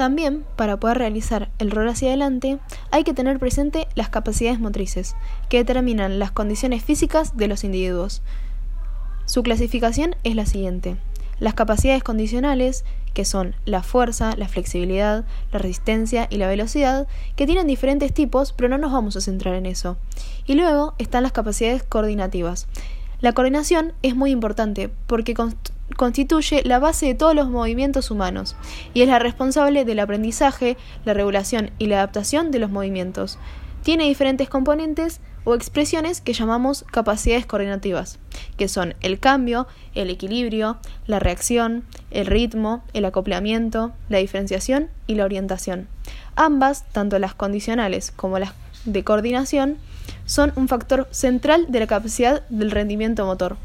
También, para poder realizar el rol hacia adelante, hay que tener presente las capacidades motrices, que determinan las condiciones físicas de los individuos. Su clasificación es la siguiente. Las capacidades condicionales, que son la fuerza, la flexibilidad, la resistencia y la velocidad, que tienen diferentes tipos, pero no nos vamos a centrar en eso. Y luego están las capacidades coordinativas. La coordinación es muy importante porque constituye la base de todos los movimientos humanos y es la responsable del aprendizaje, la regulación y la adaptación de los movimientos. Tiene diferentes componentes o expresiones que llamamos capacidades coordinativas, que son el cambio, el equilibrio, la reacción, el ritmo, el acoplamiento, la diferenciación y la orientación. Ambas, tanto las condicionales como las de coordinación, son un factor central de la capacidad del rendimiento motor.